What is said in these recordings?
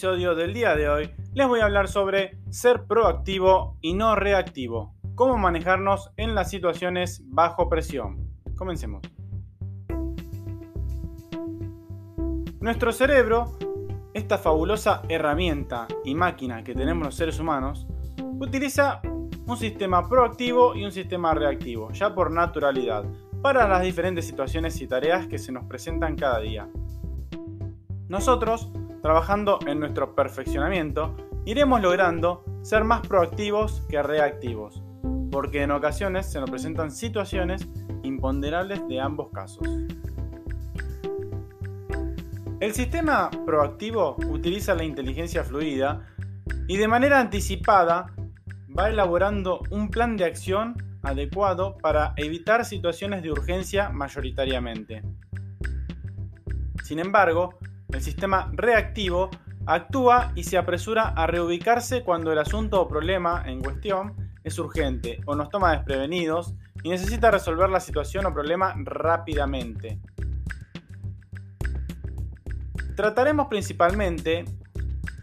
Del día de hoy les voy a hablar sobre ser proactivo y no reactivo, cómo manejarnos en las situaciones bajo presión. Comencemos. Nuestro cerebro, esta fabulosa herramienta y máquina que tenemos los seres humanos, utiliza un sistema proactivo y un sistema reactivo, ya por naturalidad, para las diferentes situaciones y tareas que se nos presentan cada día. Nosotros trabajando en nuestro perfeccionamiento, iremos logrando ser más proactivos que reactivos, porque en ocasiones se nos presentan situaciones imponderables de ambos casos. El sistema proactivo utiliza la inteligencia fluida y de manera anticipada va elaborando un plan de acción adecuado para evitar situaciones de urgencia mayoritariamente. Sin embargo, el sistema reactivo actúa y se apresura a reubicarse cuando el asunto o problema en cuestión es urgente o nos toma desprevenidos y necesita resolver la situación o problema rápidamente. Trataremos principalmente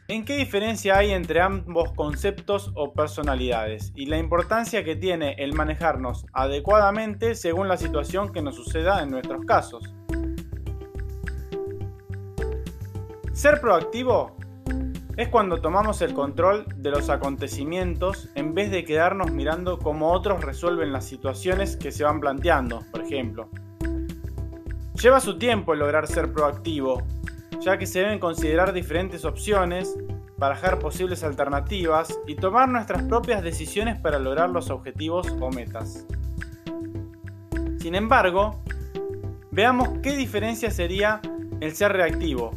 en qué diferencia hay entre ambos conceptos o personalidades y la importancia que tiene el manejarnos adecuadamente según la situación que nos suceda en nuestros casos. Ser proactivo es cuando tomamos el control de los acontecimientos en vez de quedarnos mirando cómo otros resuelven las situaciones que se van planteando, por ejemplo. Lleva su tiempo lograr ser proactivo, ya que se deben considerar diferentes opciones, barajar posibles alternativas y tomar nuestras propias decisiones para lograr los objetivos o metas. Sin embargo, veamos qué diferencia sería el ser reactivo,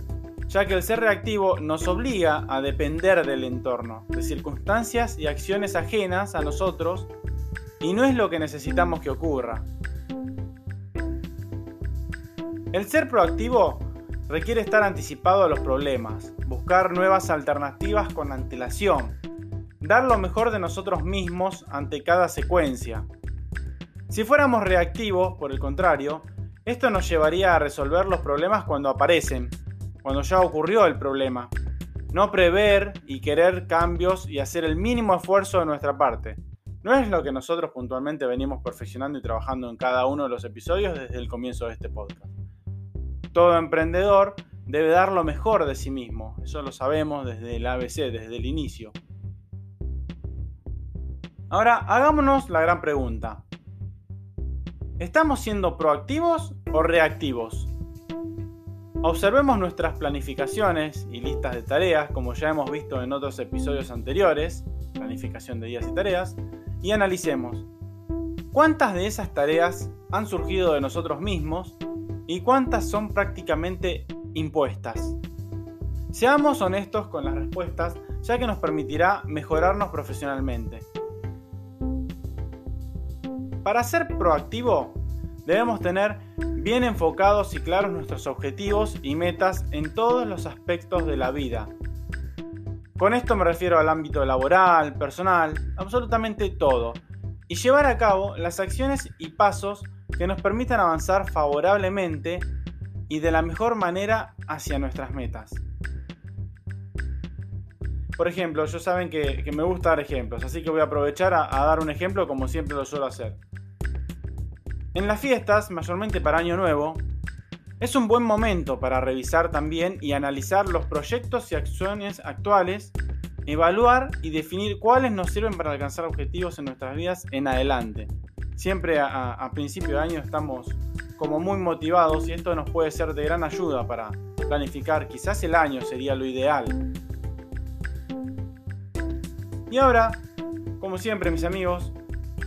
ya que el ser reactivo nos obliga a depender del entorno, de circunstancias y acciones ajenas a nosotros, y no es lo que necesitamos que ocurra. El ser proactivo requiere estar anticipado a los problemas, buscar nuevas alternativas con antelación, dar lo mejor de nosotros mismos ante cada secuencia. Si fuéramos reactivos, por el contrario, esto nos llevaría a resolver los problemas cuando aparecen, cuando ya ocurrió el problema. No prever y querer cambios y hacer el mínimo esfuerzo de nuestra parte. No es lo que nosotros puntualmente venimos perfeccionando y trabajando en cada uno de los episodios desde el comienzo de este podcast. Todo emprendedor debe dar lo mejor de sí mismo, eso lo sabemos desde el ABC, desde el inicio. Ahora, hagámonos la gran pregunta. ¿Estamos siendo proactivos o reactivos? Observemos nuestras planificaciones y listas de tareas, como ya hemos visto en otros episodios anteriores, planificación de días y tareas, y analicemos cuántas de esas tareas han surgido de nosotros mismos y cuántas son prácticamente impuestas. Seamos honestos con las respuestas, ya que nos permitirá mejorarnos profesionalmente. Para ser proactivo, debemos tener bien enfocados y claros nuestros objetivos y metas en todos los aspectos de la vida. Con esto me refiero al ámbito laboral, personal, absolutamente todo, y llevar a cabo las acciones y pasos que nos permitan avanzar favorablemente y de la mejor manera hacia nuestras metas. Por ejemplo, yo saben que, me gusta dar ejemplos, así que voy a aprovechar a dar un ejemplo como siempre lo suelo hacer. En las fiestas, mayormente para Año Nuevo, es un buen momento para revisar también y analizar los proyectos y acciones actuales, evaluar y definir cuáles nos sirven para alcanzar objetivos en nuestras vidas en adelante. Siempre a, principio de año estamos como muy motivados y esto nos puede ser de gran ayuda para planificar, quizás el año sería lo ideal. Y ahora, como siempre mis amigos,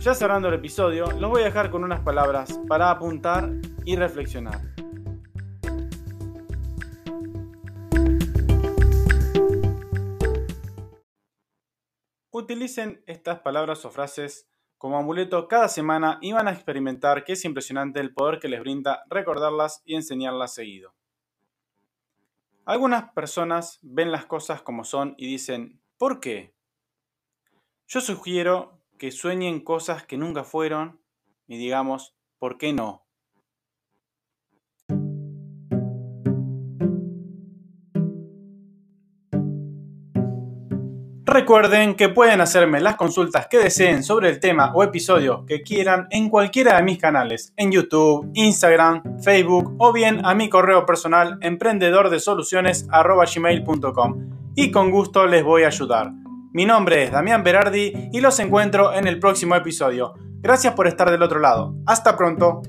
ya cerrando el episodio, los voy a dejar con unas palabras para apuntar y reflexionar. Utilicen estas palabras o frases como amuleto cada semana y van a experimentar que es impresionante el poder que les brinda recordarlas y enseñarlas seguido. Algunas personas ven las cosas como son y dicen, ¿por qué? Yo sugiero que sueñen cosas que nunca fueron y digamos, ¿por qué no? Recuerden que pueden hacerme las consultas que deseen sobre el tema o episodio que quieran en cualquiera de mis canales, en YouTube, Instagram, Facebook o bien a mi correo personal emprendedordesoluciones.gmail.com y con gusto les voy a ayudar. Mi nombre es Damián Berardi y los encuentro en el próximo episodio. Gracias por estar del otro lado. Hasta pronto.